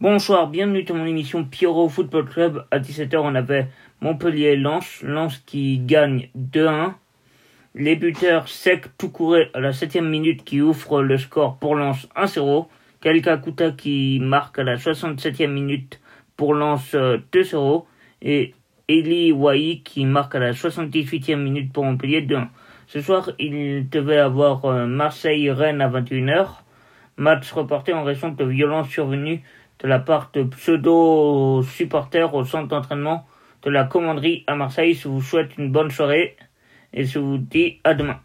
Bonsoir, bienvenue dans mon émission Pierrot Football Club. À 17h, on avait Montpellier-Lens, Lens qui gagne 2-1. Les buteurs Sec Toucouré à la 7 minute qui ouvre le score pour Lens 1-0. Kalkakuta qui marque à la 67e minute pour Lens 2-0. Et Eli Wai qui marque à la 78e minute pour Montpellier 2-1. Ce soir, il devait avoir euh, Marseille-Rennes à 21h. Match reporté en raison de violences survenues de la part de pseudo-supporters au centre d'entraînement de la commanderie à Marseille. Je vous souhaite une bonne soirée et je vous dis à demain.